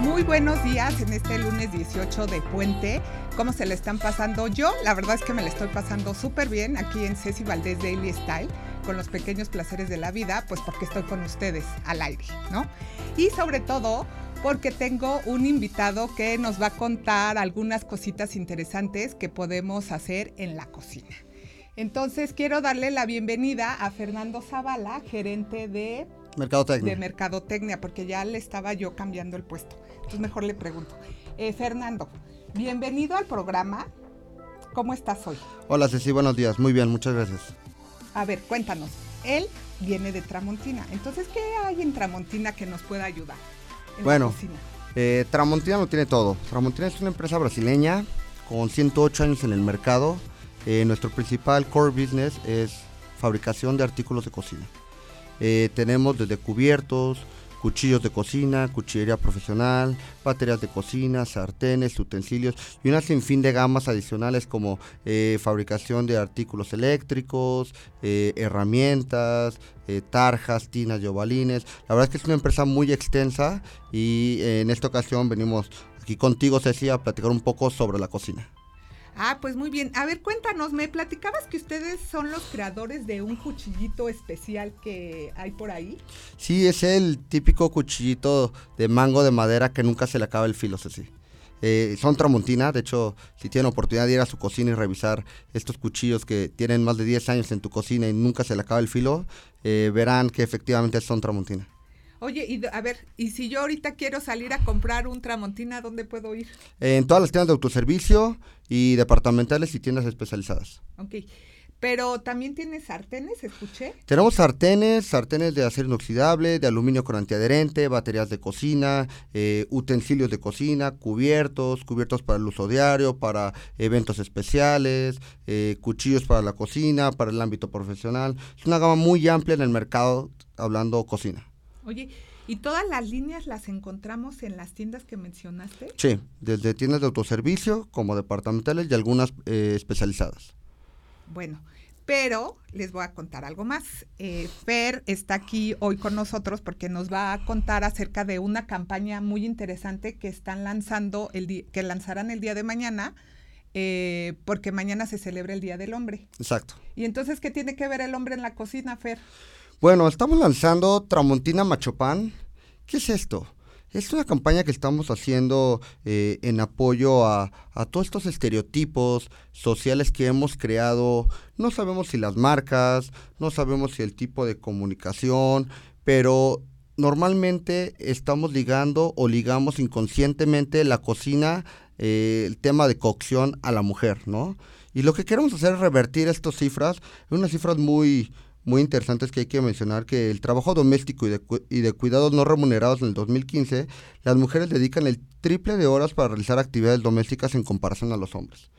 Muy buenos días en este lunes 18 de Puente. ¿Cómo se le están pasando? Yo, la verdad es que me le estoy pasando súper bien aquí en Ceci Valdés Daily Style, con los pequeños placeres de la vida, pues porque estoy con ustedes al aire, ¿no? Y sobre todo porque tengo un invitado que nos va a contar algunas cositas interesantes que podemos hacer en la cocina. Entonces quiero darle la bienvenida a Fernando Zavala, gerente de Mercadotecnia. de Mercadotecnia, porque ya le estaba yo cambiando el puesto. Entonces mejor le pregunto. Eh, Fernando, bienvenido al programa. ¿Cómo estás hoy? Hola Ceci, buenos días. Muy bien, muchas gracias. A ver, cuéntanos. Él viene de Tramontina. Entonces, ¿qué hay en Tramontina que nos pueda ayudar? en Bueno. cocina? Eh, Tramontina lo tiene todo. Tramontina es una empresa brasileña con 108 años en el mercado. Eh, nuestro principal core business es fabricación de artículos de cocina. Eh, tenemos desde cubiertos, cuchillos de cocina, cuchillería profesional, baterías de cocina, sartenes, utensilios y una sinfín de gamas adicionales como eh, fabricación de artículos eléctricos, eh, herramientas, eh, tarjas, tinas y ovalines. La verdad es que es una empresa muy extensa y en esta ocasión venimos aquí contigo, Ceci, a platicar un poco sobre la cocina. Ah, pues muy bien. A ver, cuéntanos, me platicabas que ustedes son los creadores de un cuchillito especial que hay por ahí. Sí, es el típico cuchillito de mango de madera que nunca se le acaba el filo, Ceci. Eh, son Tramontina, de hecho, si tienen oportunidad de ir a su cocina y revisar estos cuchillos que tienen más de 10 años en tu cocina y nunca se le acaba el filo, eh, verán que efectivamente son Tramontina. Oye, y a ver, y si yo ahorita quiero salir a comprar un Tramontina, ¿a dónde puedo ir? Eh, en todas las tiendas de autoservicio y departamentales y tiendas especializadas. Ok. Pero también tiene sartenes, escuché. Tenemos sartenes, sartenes de acero inoxidable, de aluminio con antiadherente, baterías de cocina, eh, utensilios de cocina, cubiertos, cubiertos para el uso diario, para eventos especiales, eh, cuchillos para la cocina, para el ámbito profesional. Es una gama muy amplia en el mercado hablando cocina. Oye, ¿y todas las líneas las encontramos en las tiendas que mencionaste? Sí, desde tiendas de autoservicio como departamentales y algunas eh, especializadas. Bueno, pero les voy a contar algo más. Eh, Fer está aquí hoy con nosotros porque nos va a contar acerca de una campaña muy interesante que están lanzando, el que lanzarán el día de mañana, eh, porque mañana se celebra el Día del Hombre. Exacto. Y entonces, ¿qué tiene que ver el hombre en la cocina, Fer? Bueno, estamos lanzando Tramontina Machopan. ¿Qué es esto? Es una campaña que estamos haciendo eh, en apoyo a, a todos estos estereotipos sociales que hemos creado. No sabemos si las marcas, no sabemos si el tipo de comunicación, pero normalmente estamos ligando o ligamos inconscientemente la cocina, eh, el tema de cocción a la mujer, ¿no? Y lo que queremos hacer es revertir estas cifras, unas cifras muy, muy interesantes que hay que mencionar, que el trabajo doméstico y de, y de cuidados no remunerados en el 2015, las mujeres dedican el triple de horas para realizar actividades domésticas en comparación a los hombres.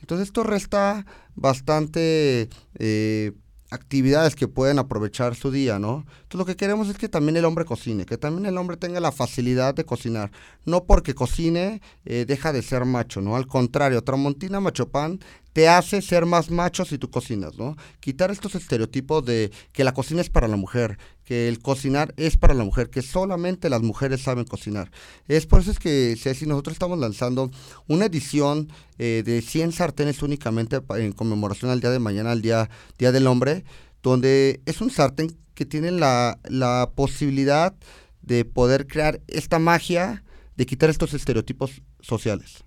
Entonces esto resta bastante eh, actividades que pueden aprovechar su día, ¿no? Entonces lo que queremos es que también el hombre cocine, que también el hombre tenga la facilidad de cocinar. No porque cocine eh, deja de ser macho, ¿no? Al contrario, Tramontina Machopan te hace ser más macho si tú cocinas, ¿no? Quitar estos estereotipos de que la cocina es para la mujer, que el cocinar es para la mujer, que solamente las mujeres saben cocinar. Es por eso es que, Ceci, nosotros estamos lanzando una edición eh, de 100 sartenes únicamente en conmemoración al día de mañana, al día, día del hombre, donde es un sartén que tiene la, la posibilidad de poder crear esta magia de quitar estos estereotipos sociales.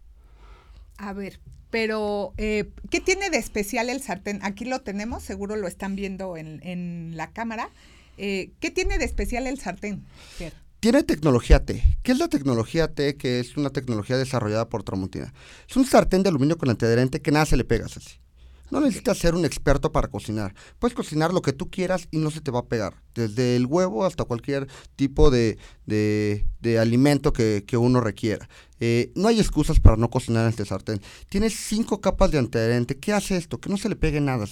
A ver, pero eh, ¿qué tiene de especial el sartén? Aquí lo tenemos, seguro lo están viendo en, en la cámara. Eh, ¿Qué tiene de especial el sartén? Fer? Tiene tecnología T. ¿Qué es la tecnología T? Que es una tecnología desarrollada por Tramontina. Es un sartén de aluminio con antiadherente que nada se le pega, Ceci. No necesitas ser un experto para cocinar. Puedes cocinar lo que tú quieras y no se te va a pegar. Desde el huevo hasta cualquier tipo de, de- de alimento que, que uno requiera. Eh, no hay excusas para no cocinar en este sartén. Tiene cinco capas de antiadherente. ¿Qué hace esto? Que no se le pegue nada.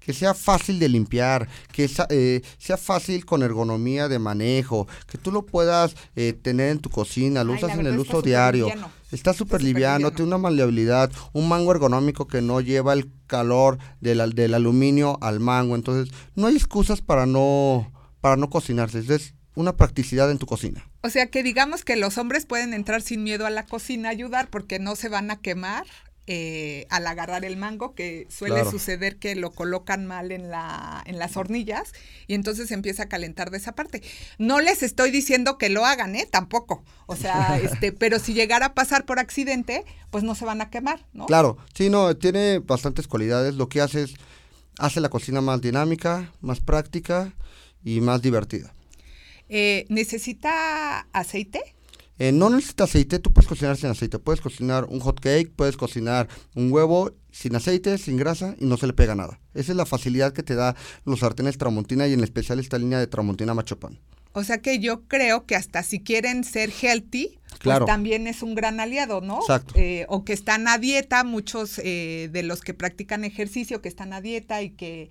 Que sea fácil de limpiar, que sa- eh, sea fácil con ergonomía de manejo, que tú lo puedas eh, tener en tu cocina, lo Ay, usas en el uso diario. liviano. Está súper liviano, liviano. tiene una maleabilidad, un mango ergonómico que no lleva el calor del, del aluminio al mango. Entonces, no hay excusas para no, para no cocinarse. Entonces, una practicidad en tu cocina. O sea que digamos que los hombres pueden entrar sin miedo a la cocina a ayudar porque no se van a quemar eh, al agarrar el mango, que suele suceder que lo colocan mal en, la, en las hornillas y entonces empieza a calentar de esa parte. No les estoy diciendo que lo hagan, ¿eh? Tampoco. O sea, este, pero si llegara a pasar por accidente, pues no se van a quemar, ¿no? Claro, sí, no, tiene bastantes cualidades. Lo que hace es, hace la cocina más dinámica, más práctica y más divertida. Eh, ¿Necesita aceite? Eh, no necesitas aceite, tú puedes cocinar sin aceite. Puedes cocinar un hot cake, puedes cocinar un huevo sin aceite, sin grasa y no se le pega nada. Esa es la facilidad que te da los sartenes Tramontina y en especial esta línea de Tramontina Machopan. O sea que yo creo que hasta si quieren ser healthy, pues también es un gran aliado, ¿no? Exacto. Eh, o que están a dieta, muchos eh, de los que practican ejercicio, que están a dieta y que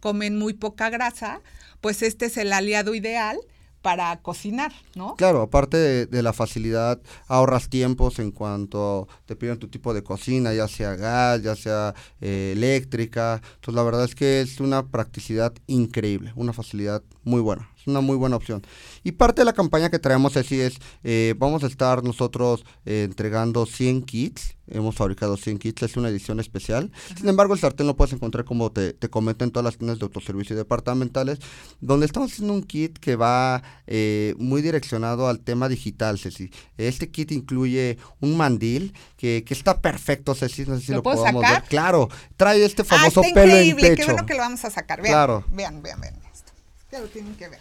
comen muy poca grasa, pues este es el aliado ideal para cocinar, ¿no? Claro, aparte de, la facilidad, ahorras tiempos en cuanto te piden tu tipo de cocina, ya sea gas, ya sea eh, eléctrica. Entonces, la verdad es que es una practicidad increíble, una facilidad muy buena una muy buena opción. Y parte de la campaña que traemos así es, eh, vamos a estar nosotros eh, entregando 100 kits, hemos fabricado 100 kits, es una edición especial. Sin embargo, el sartén lo puedes encontrar como te, te comento en todas las tiendas de autoservicio departamentales, donde estamos haciendo un kit que va eh, muy direccionado al tema digital, Ceci. Este kit incluye un mandil que, que está perfecto, Ceci, no sé si lo, podemos ver. Claro, trae este famoso ah, pelo en pecho. Qué bueno que lo vamos a sacar. Vean, claro. vean, vean, vean. Esto. Ya lo tienen que ver.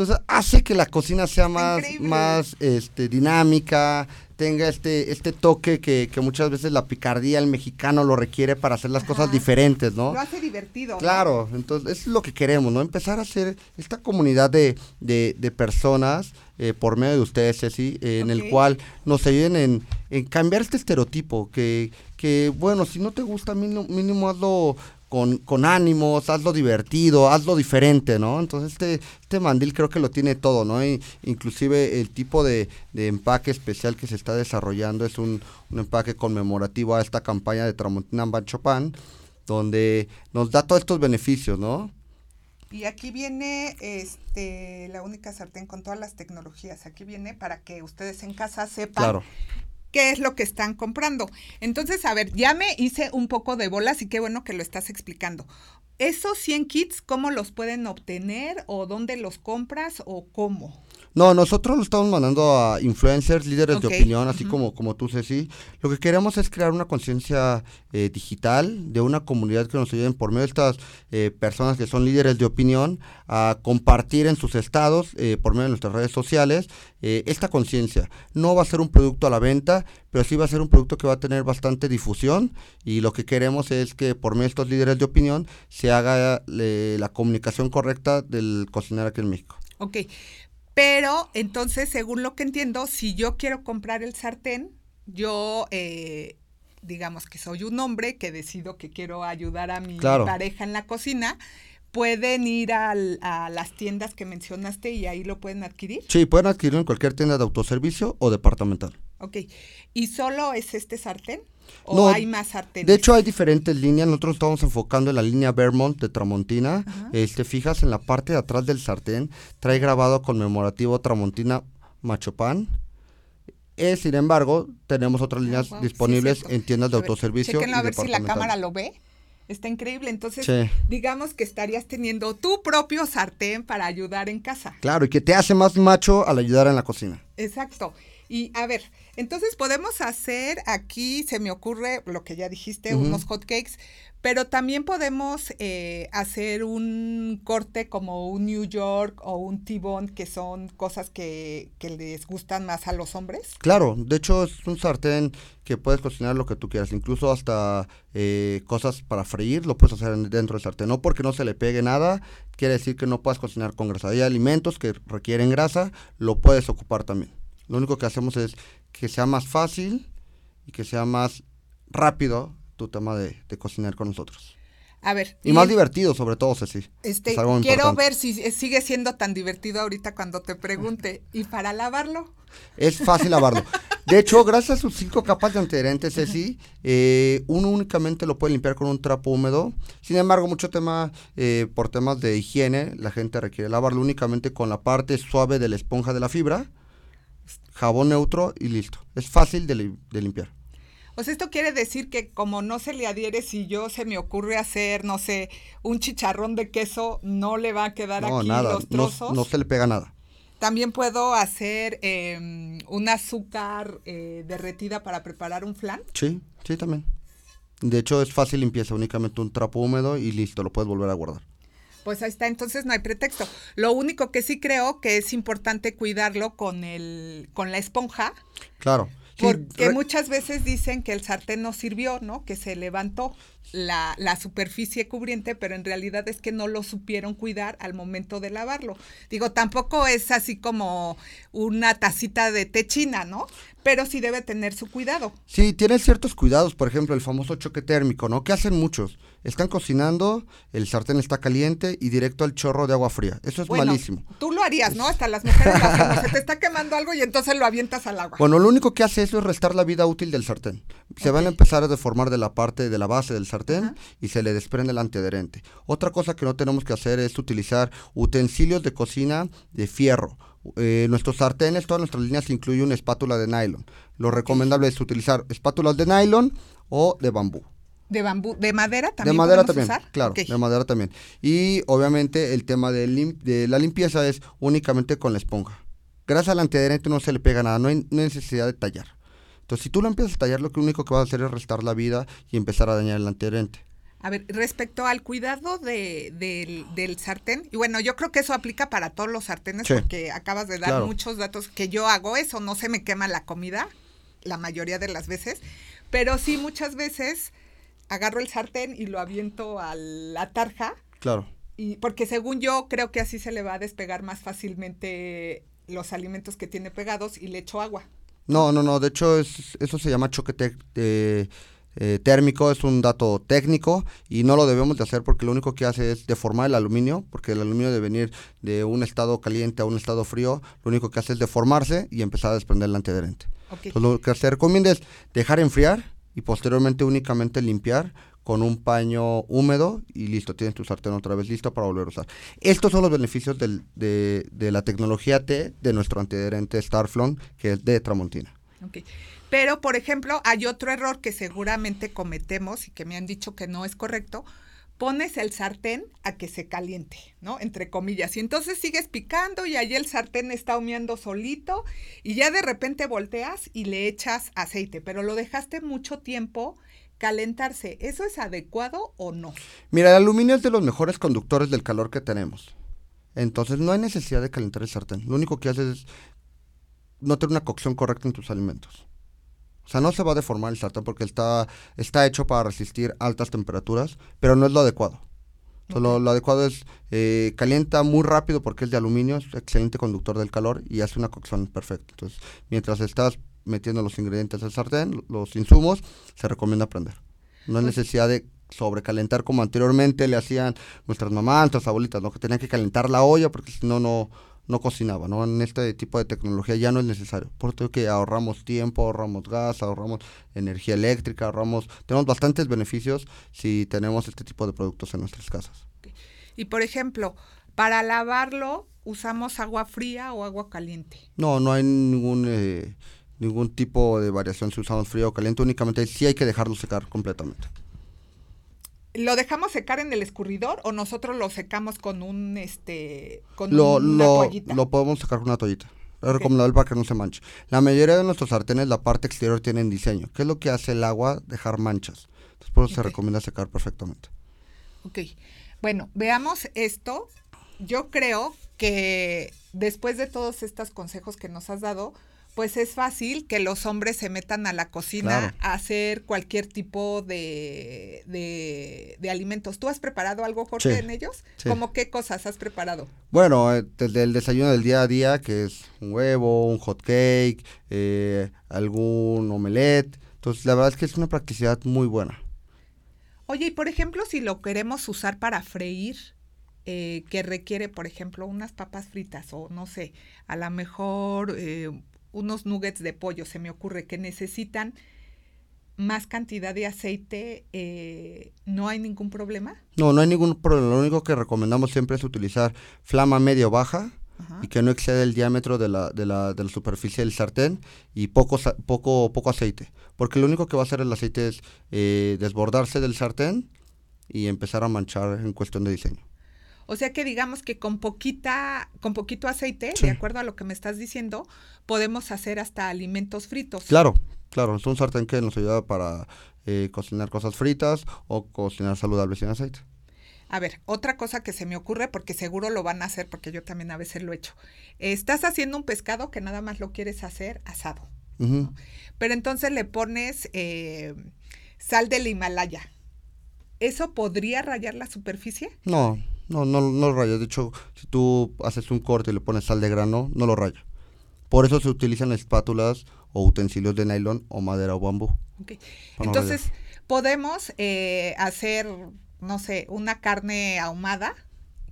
Entonces hace que la cocina sea más, más este, dinámica, tenga este, este toque que, muchas veces la picardía, el mexicano lo requiere para hacer las cosas diferentes, ¿no? Lo hace divertido. Claro, entonces eso es lo que queremos, ¿no? Empezar a hacer esta comunidad de, personas eh, por medio de ustedes, Ceci, en el cual nos ayuden en, en, cambiar este estereotipo, que, que bueno, si no te gusta, mínimo, mínimo hazlo con, con ánimos, hazlo divertido, hazlo diferente, ¿no? Entonces este, este mandil creo que lo tiene todo, ¿no? inclusive el tipo de, empaque especial que se está desarrollando es un, empaque conmemorativo a esta campaña de Tramontina Banchopan, donde nos da todos estos beneficios, ¿no? Y aquí viene este, la única sartén con todas las tecnologías. Aquí viene para que ustedes en casa sepan claro qué es lo que están comprando. Entonces, a ver, ya me hice un poco de bolas y qué bueno que lo estás explicando. ¿Esos 100 kits, cómo los pueden obtener o dónde los compras o cómo? No, nosotros lo estamos mandando a influencers, líderes de opinión, así como, como tú, Ceci. Lo que queremos es crear una conciencia eh, digital de una comunidad que nos ayuden por medio de estas eh, personas que son líderes de opinión a compartir en sus estados, eh, por medio de nuestras redes sociales, esta conciencia. No va a ser un producto a la venta, pero sí va a ser un producto que va a tener bastante difusión y lo que queremos es que por medio de estos líderes de opinión se haga la comunicación correcta del cocinero aquí en México. Ok, pero entonces, según lo que entiendo, si yo quiero comprar el sartén, yo, eh, digamos que soy un hombre que decido que quiero ayudar a mi pareja en la cocina, pueden ir a las tiendas que mencionaste y ahí lo pueden adquirir. Sí, pueden adquirirlo en cualquier tienda de autoservicio o departamental. Ok. ¿Y solo es este sartén? ¿O hay más sartenes? De hecho, hay diferentes líneas. Nosotros estamos enfocando en la línea Vermont de Tramontina. Este, fijas en la parte de atrás del sartén, trae grabado conmemorativo Tramontina Machopan. Eh, sin embargo, tenemos otras ah, líneas disponibles en tiendas de autoservicio. a ver si la cámara lo ve. Está increíble. Entonces, digamos que estarías teniendo tu propio sartén para ayudar en casa. Claro, y que te hace más macho al ayudar en la cocina. Exacto. Y a ver, entonces podemos hacer aquí, se me ocurre lo que ya dijiste, unos hot cakes, pero también podemos eh, hacer un corte como un New York o un T-bone, que son cosas que, que, les gustan más a los hombres. Claro, de hecho es un sartén que puedes cocinar lo que tú quieras, incluso hasta eh, cosas para freír lo puedes hacer dentro del sartén. No porque no se le pegue nada, quiere decir que no puedas cocinar con grasa. Hay alimentos que requieren grasa, lo puedes ocupar también. Lo único que hacemos es que sea más fácil y que sea más rápido tu tema de, cocinar con nosotros. A ver. Y, más divertido, sobre todo, Ceci. Este, quiero ver si sigue siendo tan divertido ahorita cuando te pregunte. ¿Y para lavarlo? Es fácil lavarlo. De hecho, gracias a sus cinco capas de antiadherentes, Ceci, eh, uno únicamente lo puede limpiar con un trapo húmedo. Sin embargo, mucho tema, eh, por temas de higiene, la gente requiere lavarlo únicamente con la parte suave de la esponja de la fibra, jabón neutro y listo. Es fácil de, limpiar. Pues esto quiere decir que como no se le adhiere, si yo se me ocurre hacer, no sé, un chicharrón de queso, no le va a quedar aquí los trozos. No, no se le pega nada. También puedo hacer eh, un azúcar eh, derretida para preparar un flan. Sí, sí, también. De hecho, es fácil limpieza, únicamente un trapo húmedo y listo, lo puedes volver a guardar. Pues ahí está, entonces no hay pretexto. Lo único que sí creo que es importante cuidarlo con el con la esponja. Claro. porque muchas veces dicen que el sartén no sirvió, ¿no? Que se levantó la, la, superficie cubriente, pero en realidad es que no lo supieron cuidar al momento de lavarlo. Digo, tampoco es así como una tacita de té china, ¿no? Pero sí debe tener su cuidado. Sí, tiene ciertos cuidados, por ejemplo, el famoso choque térmico, ¿no? ¿Qué hacen muchos? Están cocinando, el sartén está caliente y directo al chorro de agua fría. Eso es malísimo. Tú lo harías, ¿no? Hasta las mujeres lo hacemos. Se te está quemando algo y entonces lo avientas al agua. Bueno, lo único que hace eso es restar la vida útil del sartén. Se van a empezar a deformar de la parte de la base del sartén y se le desprende el antiadherente. Otra cosa que no tenemos que hacer es utilizar utensilios de cocina de fierro. Eh, nuestros sartenes, todas nuestras líneas incluyen una espátula de nylon. Lo recomendable es utilizar espátulas de nylon o de bambú. ¿De bambú? ¿De madera también? De madera también, claro, de madera también. Y obviamente el tema de, de, la limpieza es únicamente con la esponja. Gracias al antiadherente no se le pega nada, no hay necesidad de tallar. Entonces, si tú lo empiezas a tallar, lo único que vas a hacer es restar la vida y empezar a dañar el antiadherente. A ver, respecto al cuidado de, del, sartén, y bueno, yo creo que eso aplica para todos los sartenes porque acabas de dar muchos datos que yo hago eso, no se me quema la comida la mayoría de las veces, pero sí muchas veces agarro el sartén y lo aviento a la tarja. Claro. Y porque según yo creo que así se le va a despegar más fácilmente los alimentos que tiene pegados y le echo agua. No, no, no. De hecho, es, eso se llama choque eh, térmico, es un dato técnico y no lo debemos de hacer porque lo único que hace es deformar el aluminio, porque el aluminio debe venir de un estado caliente a un estado frío, lo único que hace es deformarse y empezar a desprender el antiadherente. Entonces, lo que se recomienda es dejar enfriar y posteriormente únicamente limpiar con un paño húmedo y listo, tienes tu sartén otra vez listo para volver a usar. Estos son los beneficios del, de, de, la tecnología T de nuestro antiadherente Starflon, que es de Tramontina. Okay. Pero, por ejemplo, hay otro error que seguramente cometemos y que me han dicho que no es correcto. Pones el sartén a que se caliente, ¿no? Entre comillas. Y entonces sigues picando y ahí el sartén está humeando solito y ya de repente volteas y le echas aceite, pero lo dejaste mucho tiempo calentarse, ¿eso es adecuado o no? Mira, el aluminio es de los mejores conductores del calor que tenemos. Entonces no hay necesidad de calentar el sartén. Lo único que haces es no tener una cocción correcta en tus alimentos. O sea, no se va a deformar el sartén porque está, está hecho para resistir altas temperaturas, pero no es lo adecuado. lo, adecuado es eh, calienta muy rápido porque es de aluminio, es excelente conductor del calor y hace una cocción perfecta. Entonces, mientras estás metiendo los ingredientes al sartén, los insumos, se recomienda prender. No hay necesidad de sobrecalentar como anteriormente le hacían nuestras mamás, nuestras abuelitas, ¿no? que tenían que calentar la olla porque si no, no no cocinaba, ¿no? En este tipo de tecnología ya no es necesario. Por eso que ahorramos tiempo, ahorramos gas, ahorramos energía eléctrica, ahorramos, tenemos bastantes beneficios si tenemos este tipo de productos en nuestras casas. Y por ejemplo, para lavarlo, ¿usamos agua fría o agua caliente? No, no hay ningún eh, ningún tipo de variación si usamos frío o caliente, únicamente sí hay que dejarlo secar completamente. ¿Lo dejamos secar en el escurridor o nosotros lo secamos con un este con una toallita? Lo podemos secar con una toallita. Es recomendable para que no se manche. La mayoría de nuestros sartenes, la parte exterior tienen diseño. ¿Qué es lo que hace el agua? Dejar manchas. Entonces, por eso se recomienda secar perfectamente. Ok. Bueno, veamos esto. Yo creo que después de todos estos consejos que nos has dado, pues es fácil que los hombres se metan a la cocina a hacer cualquier tipo de, de, alimentos. ¿Tú has preparado algo, Jorge, en ellos? ¿Cómo qué cosas has preparado? Bueno, eh, desde el desayuno del día a día, que es un huevo, un hot cake, eh, algún omelette. Entonces, la verdad es que es una practicidad muy buena. Oye, y por ejemplo, si lo queremos usar para freír, eh, que requiere, por ejemplo, unas papas fritas o no sé, a lo mejor unos nuggets de pollo, se me ocurre que necesitan más cantidad de aceite, eh, ¿no hay ningún problema? No, no hay ningún problema. Lo único que recomendamos siempre es utilizar flama medio baja y que no exceda el diámetro de la, de la, de la superficie del sartén y poco, poco, poco aceite. Porque lo único que va a hacer el aceite es eh, desbordarse del sartén y empezar a manchar en cuestión de diseño. O sea que digamos que con poquita, con poquito aceite, de acuerdo a lo que me estás diciendo, podemos hacer hasta alimentos fritos. Claro, Claro, es un sartén que nos ayuda para eh, cocinar cosas fritas o cocinar saludables sin aceite. A ver, otra cosa que se me ocurre, porque seguro lo van a hacer, porque yo también a veces lo he hecho. Estás haciendo un pescado que nada más lo quieres hacer asado. Pero entonces le pones eh, sal del Himalaya. ¿Eso podría rayar la superficie? No, no, no, no lo raya. De hecho, si tú haces un corte y le pones sal de grano, no lo raya. Por eso se utilizan espátulas o utensilios de nylon o madera o bambú. Entonces, podemos eh, hacer, no sé, una carne ahumada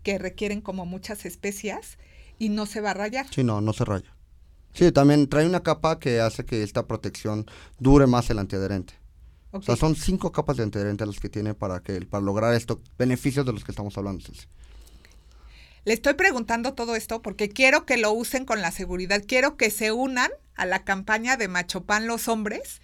que requieren como muchas especias y no se va a rayar. Sí, no, no se raya. Sí, también trae una capa que hace que esta protección dure más el antiadherente. O sea, son cinco capas de antiadherente las que tiene para que para lograr estos beneficios de los que estamos hablando. Le estoy preguntando todo esto porque quiero que lo usen con la seguridad, quiero que se unan a la campaña de Machopan los hombres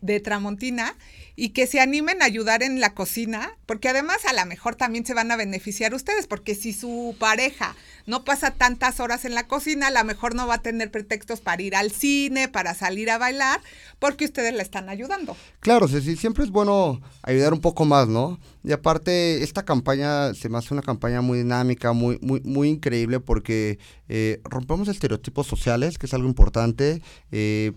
de Tramontina y que se animen a ayudar en la cocina, porque además a lo mejor también se van a beneficiar ustedes, porque si su pareja no pasa tantas horas en la cocina, a lo mejor no va a tener pretextos para ir al cine, para salir a bailar, porque ustedes la están ayudando. Claro, sí, siempre es bueno ayudar un poco más, ¿no? Y aparte, esta campaña se me hace una campaña muy dinámica, muy, muy, muy increíble, porque eh, rompemos estereotipos sociales, que es algo importante. Eh,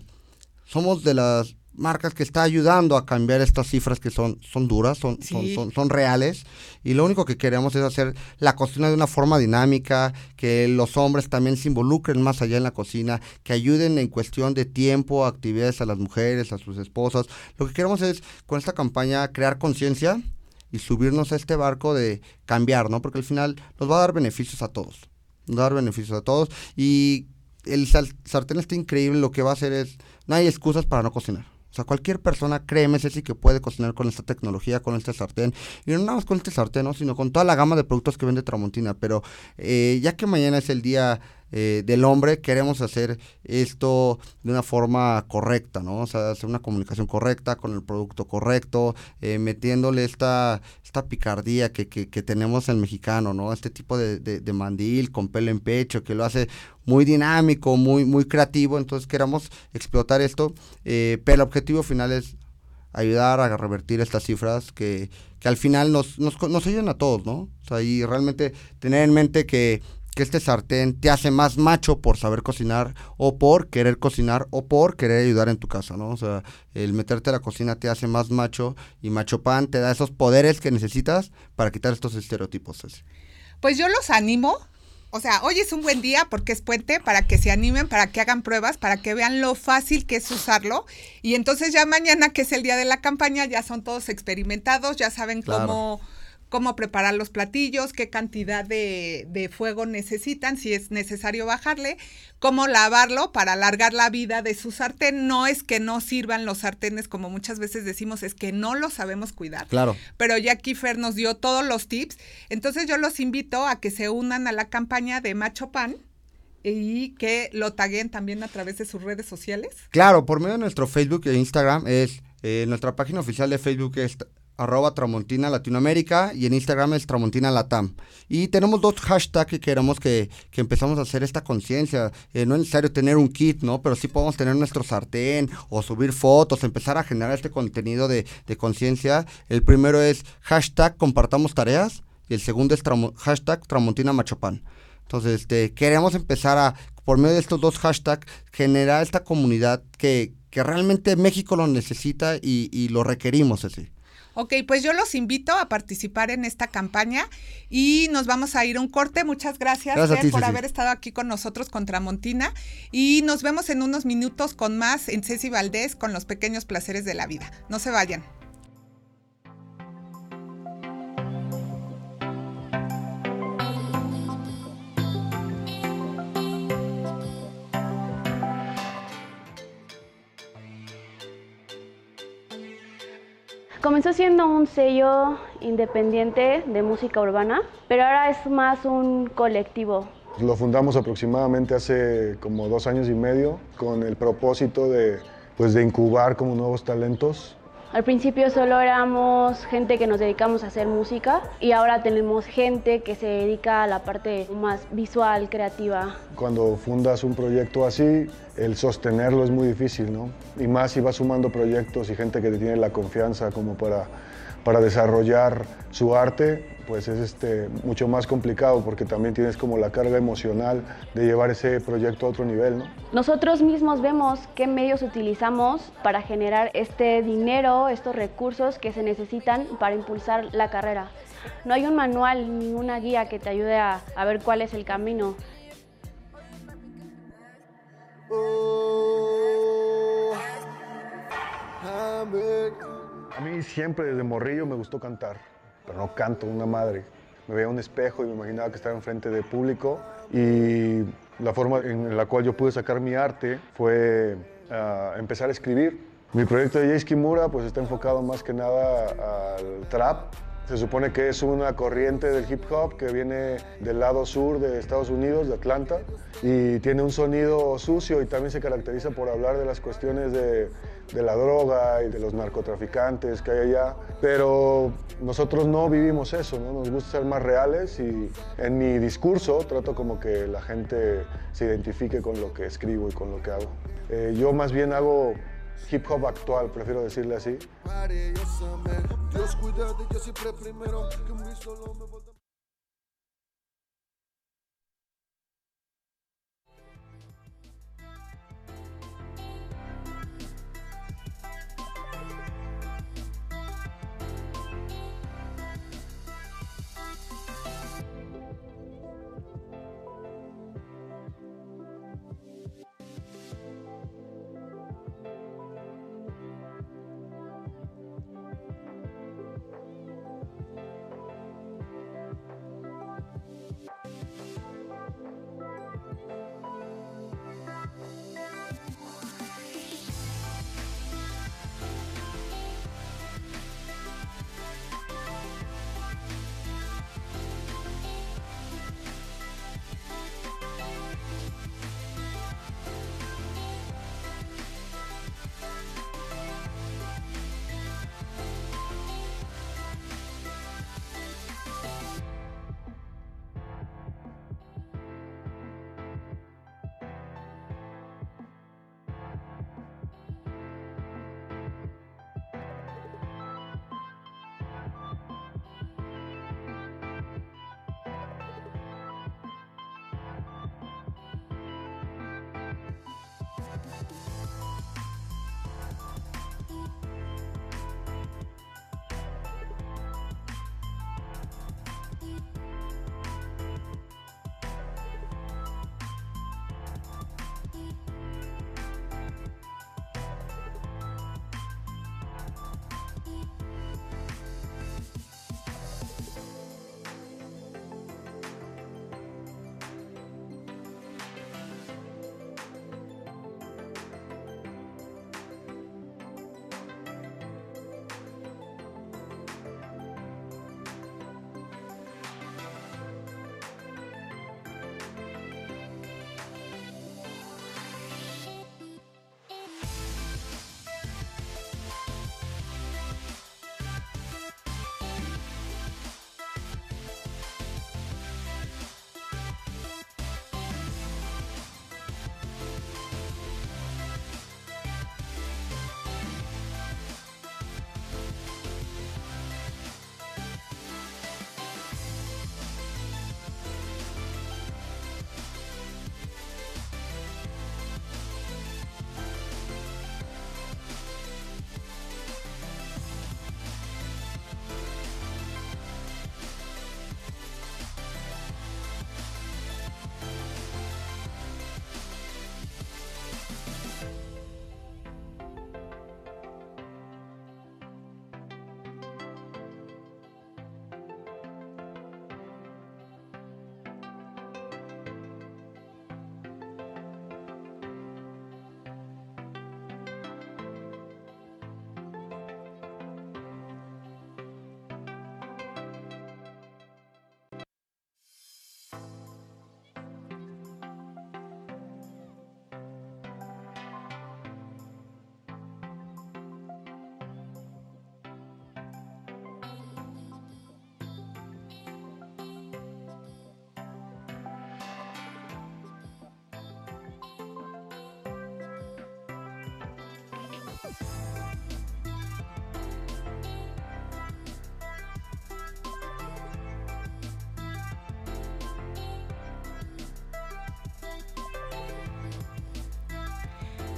somos de las marcas que está ayudando a cambiar estas cifras que son, son duras, son, son, son, reales. Y lo único que queremos es hacer la cocina de una forma dinámica, que los hombres también se involucren más allá en la cocina, que ayuden en cuestión de tiempo, actividades a las mujeres, a sus esposas. Lo que queremos es, con esta campaña, crear conciencia y subirnos a este barco de cambiar, ¿no? Porque al final nos va a dar beneficios a todos. Nos va a dar beneficios a todos. Y el sartén está increíble, lo que va a hacer es, no hay excusas para no cocinar. O sea, cualquier persona, créeme, sí que puede cocinar con esta tecnología, con este sartén. Y no nada más con este sartén, ¿no? sino con toda la gama de productos que vende Tramontina. Pero eh, ya que mañana es el día eh, del hombre, queremos hacer esto de una forma correcta, ¿no? O sea, hacer una comunicación correcta, con el producto correcto, eh, metiéndole esta, esta picardía que, que, tenemos en el mexicano, ¿no? Este tipo de, de, mandil con pelo en pecho, que lo hace muy dinámico, muy, muy creativo, entonces queremos explotar esto, eh, pero el objetivo final es ayudar a revertir estas cifras que, que al final nos, nos, nos ayudan a todos, ¿no? O sea, y realmente tener en mente que que este sartén te hace más macho por saber cocinar o por querer cocinar o por querer ayudar en tu casa, ¿no? O sea, el meterte a la cocina te hace más macho y macho pan te da esos poderes que necesitas para quitar estos estereotipos. Pues yo los animo. O sea, hoy es un buen día porque es puente para que se animen, para que hagan pruebas, para que vean lo fácil que es usarlo. Y entonces ya mañana, que es el día de la campaña, ya son todos experimentados, ya saben cómo cómo preparar los platillos, qué cantidad de, de, fuego necesitan, si es necesario bajarle, cómo lavarlo para alargar la vida de su sartén. No es que no sirvan los sartenes, como muchas veces decimos, es que no los sabemos cuidar. Claro. Pero ya Fer nos dio todos los tips. Entonces yo los invito a que se unan a la campaña de Macho Pan y que lo taguen también a través de sus redes sociales. Claro, por medio de nuestro Facebook e Instagram es eh, nuestra página oficial de Facebook es arroba Tramontina Latinoamérica y en Instagram es Tramontina Latam. Y tenemos dos hashtags que queremos que, que empezamos a hacer esta conciencia. Eh, no es necesario tener un kit, ¿no? Pero sí podemos tener nuestro sartén o subir fotos, empezar a generar este contenido de, de conciencia. El primero es hashtag compartamos tareas y el segundo es hashtag Tramontina Machopan. Entonces, este, queremos empezar a, por medio de estos dos hashtags, generar esta comunidad que, que realmente México lo necesita y, y lo requerimos así. Ok, pues yo los invito a participar en esta campaña y nos vamos a ir a un corte. Muchas gracias, por haber estado aquí con nosotros contra Montina y nos vemos en unos minutos con más en Ceci Valdés con los pequeños placeres de la vida. No se vayan. Comenzó siendo un sello independiente de música urbana, pero ahora es más un colectivo. Lo fundamos aproximadamente hace como dos años y medio con el propósito de, pues, de incubar como nuevos talentos al principio solo éramos gente que nos dedicamos a hacer música y ahora tenemos gente que se dedica a la parte más visual, creativa. Cuando fundas un proyecto así, el sostenerlo es muy difícil, ¿no? Y más si vas sumando proyectos y gente que te tiene la confianza como para, para desarrollar su arte, pues es este, mucho más complicado porque también tienes como la carga emocional de llevar ese proyecto a otro nivel. ¿no? Nosotros mismos vemos qué medios utilizamos para generar este dinero, estos recursos que se necesitan para impulsar la carrera. No hay un manual ni una guía que te ayude a, a ver cuál es el camino. A mí siempre desde morrillo me gustó cantar pero no canto una madre. Me veía un espejo y me imaginaba que estaba enfrente de público y la forma en la cual yo pude sacar mi arte fue ah, empezar a escribir. Mi proyecto de Jace Kimura pues está enfocado más que nada al trap, se supone que es una corriente del hip hop que viene del lado sur de Estados Unidos, de Atlanta, y tiene un sonido sucio y también se caracteriza por hablar de las cuestiones de, la droga y de los narcotraficantes que hay allá. Pero nosotros no vivimos eso, ¿no? nos gusta ser más reales y en mi discurso trato como que la gente se identifique con lo que escribo y con lo que hago. Eh, yo más bien hago hip hop actual, prefiero decirle así.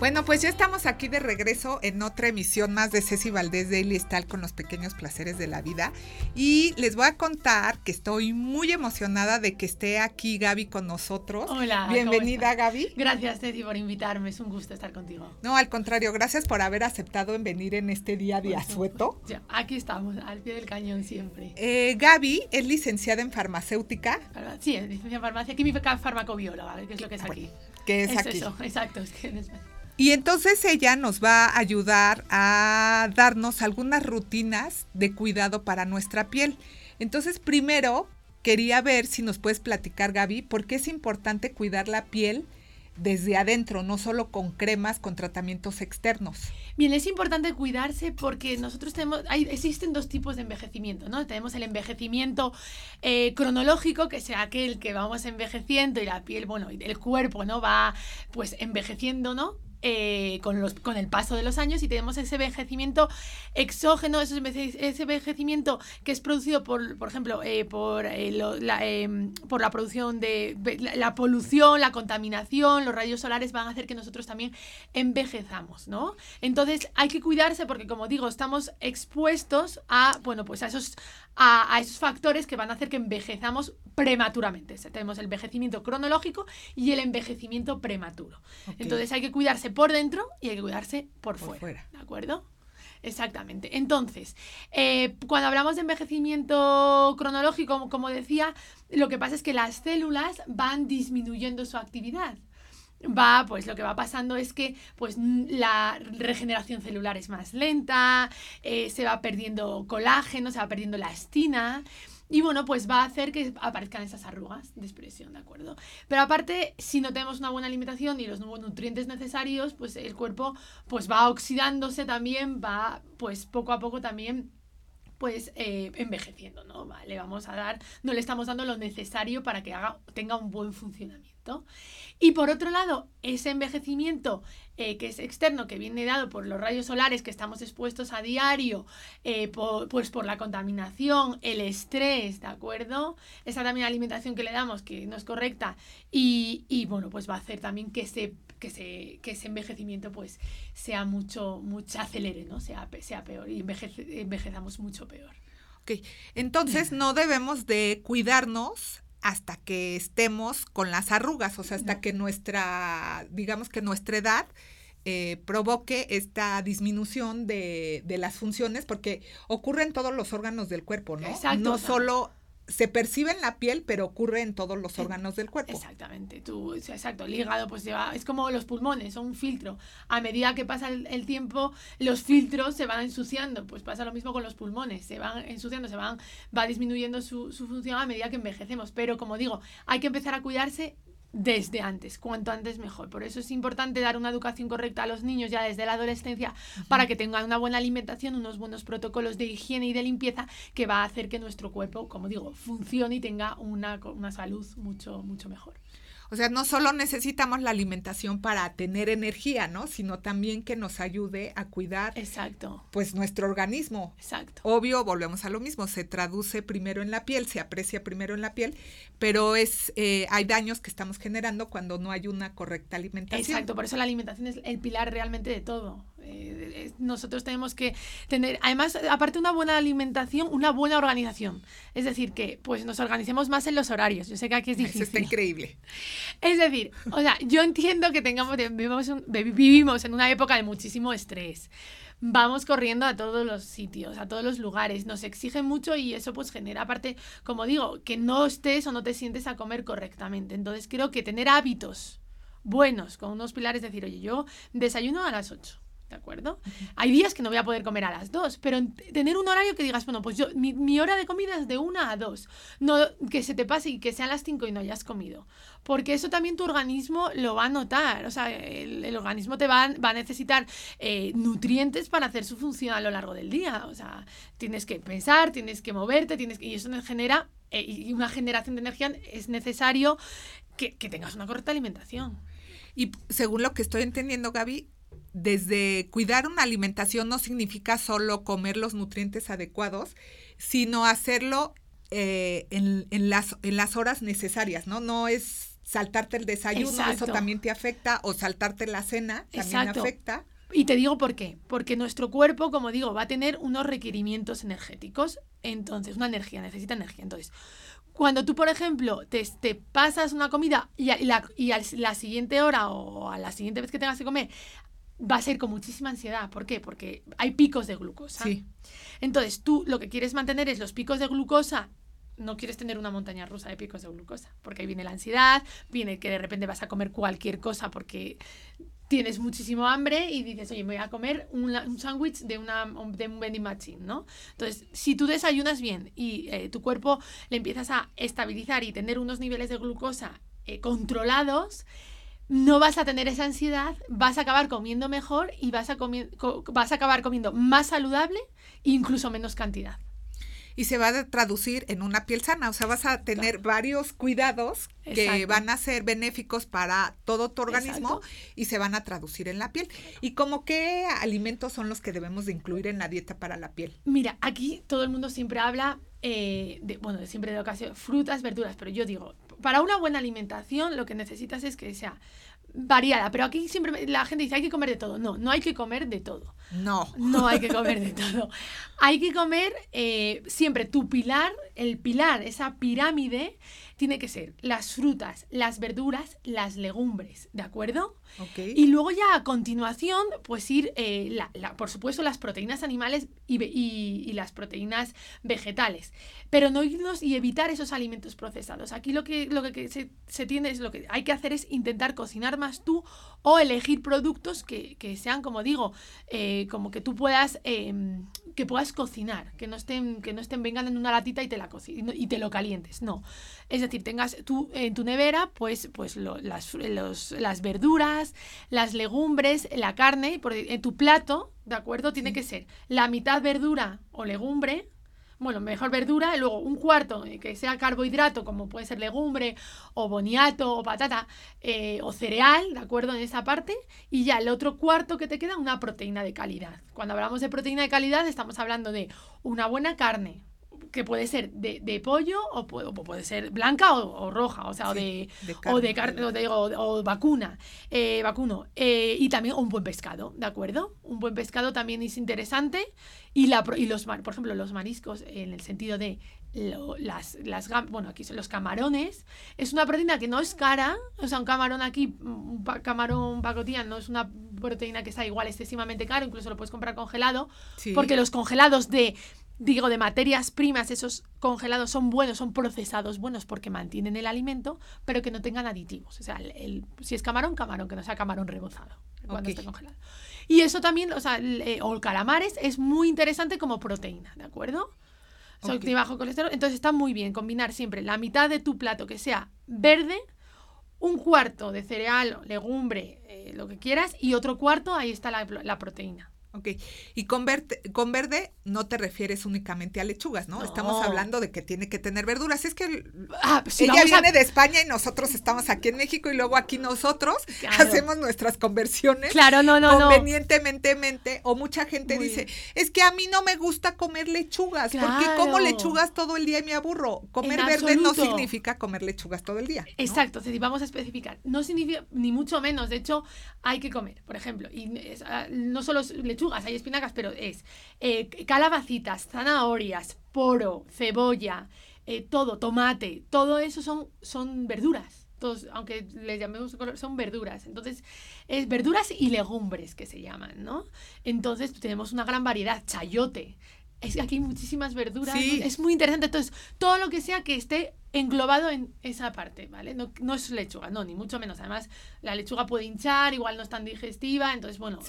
Bueno, pues ya estamos aquí de regreso en otra emisión más de Ceci Valdés Daily Style con los pequeños placeres de la vida. Y les voy a contar que estoy muy emocionada de que esté aquí Gaby con nosotros. Hola. Bienvenida, Gaby. Gracias, Ceci, por invitarme. Es un gusto estar contigo. No, al contrario, gracias por haber aceptado en venir en este día de asueto. Ya, aquí estamos, al pie del cañón siempre. Eh, Gaby es licenciada en farmacéutica. Sí, es licenciada en farmacia, química farmacobióloga, que es lo que es aquí. Que es, aquí. Eso, exacto. Es que en España. Y entonces ella nos va a ayudar a darnos algunas rutinas de cuidado para nuestra piel. Entonces, primero quería ver si nos puedes platicar, Gaby, por qué es importante cuidar la piel desde adentro, no solo con cremas, con tratamientos externos. Bien, es importante cuidarse porque nosotros tenemos, existen dos tipos de envejecimiento, ¿no? Tenemos el envejecimiento eh, cronológico, que sea aquel que vamos envejeciendo y la piel, bueno, el cuerpo, ¿no? Va pues envejeciendo, ¿no? Eh, con, los, con el paso de los años y tenemos ese envejecimiento exógeno, ese envejecimiento que es producido por, por ejemplo, eh, por, eh, la, em, por la producción de la, polución, la contaminación, los rayos solares van a hacer que nosotros también envejezamos, ¿no? Entonces hay que cuidarse porque, como digo, estamos expuestos a, bueno, pues a esos, a, esos factores que van a hacer que envejezamos prematuramente. tenemos el envejecimiento cronológico y el envejecimiento prematuro. Entonces hay que cuidarse por dentro y hay que cuidarse por, fuera, ¿De acuerdo? Exactamente. Entonces, eh, cuando hablamos de envejecimiento cronológico, como decía, lo que pasa es que las células van disminuyendo su actividad va, pues lo que va pasando es que pues la regeneración celular es más lenta, eh, se va perdiendo colágeno, se va perdiendo elastina. Y bueno, pues va a hacer que aparezcan esas arrugas de expresión, ¿de acuerdo? Pero aparte, si no tenemos una buena alimentación y los nutrientes necesarios, pues el cuerpo pues va oxidándose también, va pues poco a poco también pues eh, envejeciendo, ¿no? Le vamos a dar, no le estamos dando lo necesario para que haga, tenga un buen funcionamiento. Y por otro lado, ese envejecimiento eh, que es externo, que viene dado por los rayos solares que estamos expuestos a diario, eh, pues por la contaminación, el estrés, ¿de acuerdo? Esa también alimentación que le damos que no es correcta y, bueno, pues va a hacer también que ese, que que ese envejecimiento pues sea mucho, mucho acelere, ¿no? Sea, sea peor y envejezamos mucho peor. Ok, entonces no debemos de cuidarnos hasta que estemos con las arrugas, o sea, hasta que nuestra, digamos que nuestra edad eh, provoque esta disminución de, de, las funciones, porque ocurre en todos los órganos del cuerpo, ¿no? Exacto, no solo se percibe en la piel, pero ocurre en todos los órganos del cuerpo. Exactamente, tú, exacto, el hígado pues lleva, es como los pulmones, son un filtro. A medida que pasa el, tiempo, los filtros se van ensuciando, pues pasa lo mismo con los pulmones, se van ensuciando, se van, va disminuyendo su, su función a medida que envejecemos. Pero como digo, hay que empezar a cuidarse desde antes, cuanto antes mejor. Por eso es importante dar una educación correcta a los niños ya desde la adolescencia para que tengan una buena alimentación, unos buenos protocolos de higiene y de limpieza que va a hacer que nuestro cuerpo, como digo, funcione y tenga una, una salud mucho, mucho mejor. O sea, no solo necesitamos la alimentación para tener energía, ¿no? Sino también que nos ayude a cuidar Exacto. pues nuestro organismo. Exacto. Obvio, volvemos a lo mismo, se traduce primero en la piel, se aprecia primero en la piel, pero es eh, hay daños que estamos generando cuando no hay una correcta alimentación. Exacto, por eso la alimentación es el pilar realmente de todo. Eh, nosotros tenemos que tener, además, aparte de una buena alimentación, una buena organización. Es decir, que pues nos organicemos más en los horarios. Yo sé que aquí es difícil. Eso está increíble. Es decir, o sea, yo entiendo que tengamos, vivimos, vivimos en una época de muchísimo estrés. Vamos corriendo a todos los sitios, a todos los lugares, nos exige mucho y eso pues genera, aparte, como digo, que no estés o no te sientes a comer correctamente. Entonces creo que tener hábitos buenos, con unos pilares, decir, oye, yo desayuno a las 8 ¿de acuerdo? Hay días que no voy a poder comer a las dos, pero tener un horario que digas, bueno, pues yo, mi, hora de comida es de una a dos, no que se te pase y que sean las cinco y no hayas comido, porque eso también tu organismo lo va a notar, o sea, el, organismo te va, va a necesitar eh, nutrientes para hacer su función a lo largo del día, o sea, tienes que pensar, tienes que moverte, tienes que, y eso genera, eh, y una generación de energía es necesario que, que tengas una correcta alimentación. Y según lo que estoy entendiendo, Gaby, desde cuidar una alimentación no significa solo comer los nutrientes adecuados, sino hacerlo eh, en, en, las, en las horas necesarias, ¿no? No es saltarte el desayuno, eso también te afecta, o saltarte la cena, también afecta. Y te digo por qué. Porque nuestro cuerpo, como digo, va a tener unos requerimientos energéticos. Entonces, una energía, necesita energía. Entonces, cuando tú, por ejemplo, te, te pasas una comida y, a, la, y a la siguiente hora o a la siguiente vez que tengas que comer, va a ser con muchísima ansiedad. ¿Por qué? Porque hay picos de glucosa. Sí. Entonces, tú lo que quieres mantener es los picos de glucosa no quieres tener una montaña rusa de picos de glucosa, porque ahí viene la ansiedad, viene que de repente vas a comer cualquier cosa porque tienes muchísimo hambre y dices, oye, me voy a comer un, un sándwich de, una, de un vending machine, ¿no? Entonces, si tú desayunas bien y eh, tu cuerpo le empiezas a estabilizar y tener unos niveles de glucosa eh, controlados, no vas a tener esa ansiedad, vas a acabar comiendo mejor y vas a, vas a acabar comiendo más saludable e incluso menos cantidad y se va a traducir en una piel sana. O sea, vas a tener varios cuidados que van a ser benéficos para todo tu organismo y se van a traducir en la piel. ¿Y como qué alimentos son los que debemos de incluir en la dieta para la piel? Mira, aquí todo el mundo siempre habla, eh, de, bueno, siempre de ocasión, frutas, verduras, pero yo digo, para una buena alimentación lo que necesitas es que sea variada, pero aquí siempre la gente dice hay que comer de todo. No, no hay que comer de todo. No. No hay que comer de todo. Hay que comer eh, siempre tu pilar, el pilar, esa pirámide, tiene que ser las frutas, las verduras, las legumbres, ¿de acuerdo? Y luego ya a continuación, pues ir, eh, la, por supuesto, las proteínas animales y, y, las proteínas vegetales. Pero no irnos y evitar esos alimentos procesados. Aquí lo que, lo que se, se tiende es lo que hay que hacer es intentar cocinar más tú o elegir productos que, que sean, como digo, eh, como que tú puedas, em, que puedas cocinar, que no estén, que no estén vengan en una latita y te la y te lo calientes. No. Es decir, tengas tú en tu nevera, pues, pues las, las verduras las legumbres, la carne, en tu plato, ¿de acuerdo? Tiene que ser la mitad verdura o legumbre, bueno, mejor verdura, y luego un cuarto eh, que sea carbohidrato, como puede ser legumbre o boniato o patata eh, o cereal, ¿de acuerdo? En esa parte, y ya el otro cuarto que te queda, una proteína de calidad. Cuando hablamos de proteína de calidad, estamos hablando de una buena carne, que puede ser de, de pollo o puede, puede, ser blanca o, roja, o sea, o de, o de carne, o, vacuna, eh, vacuno, eh, y también un buen pescado, ¿de acuerdo? Un buen pescado también es interesante. Y, la, y los, por ejemplo, los mariscos en el sentido de las, las, bueno, aquí son los camarones, es una proteína que no es cara, o sea, un camarón aquí, un camarón pacotilla no es una proteína que está igual excesivamente caro, incluso lo puedes comprar congelado, porque los congelados de digo, de materias primas, esos congelados son buenos, son procesados buenos porque mantienen el alimento, pero que no tengan aditivos. O sea, el, si es camarón, camarón, que no sea camarón rebozado cuando esté congelado. Y eso también, o sea, eh, o calamares es muy interesante como proteína, ¿de acuerdo? Okay. bajo colesterol. Entonces está muy bien combinar siempre la mitad de tu plato que sea verde, un cuarto de cereal, legumbre, eh, lo que quieras, y otro cuarto, ahí está la proteína. Ok, y con verde, con verde no te refieres únicamente a lechugas, ¿no? Estamos hablando de que tiene que tener verduras. Es que ah, pues ella viene de España y nosotros estamos aquí en México y luego aquí nosotros hacemos nuestras conversiones. Claro, no, no, convenientemente, o mucha gente dice, es que a mí no me gusta comer lechugas, porque como lechugas todo el día y me aburro. Comer verde no significa comer lechugas todo el día. Exacto, vamos a especificar. No significa, ni mucho menos, de hecho, hay que comer, por ejemplo, y ah, no solo lechugas, hay espinacas, pero es eh, calabacitas, zanahorias, poro, cebolla, eh, todo, tomate, todo eso son, son verduras. Todos, aunque les llamemos color, son verduras. Entonces, es verduras y legumbres que se llaman, ¿no? Entonces, tenemos una gran variedad. Chayote, es aquí hay muchísimas verduras. Es muy interesante. Entonces, todo lo que sea que esté englobado en esa parte, ¿vale? No, no, es lechuga, no, ni mucho menos. Además, la lechuga puede hinchar, igual no es tan digestiva. Entonces, bueno,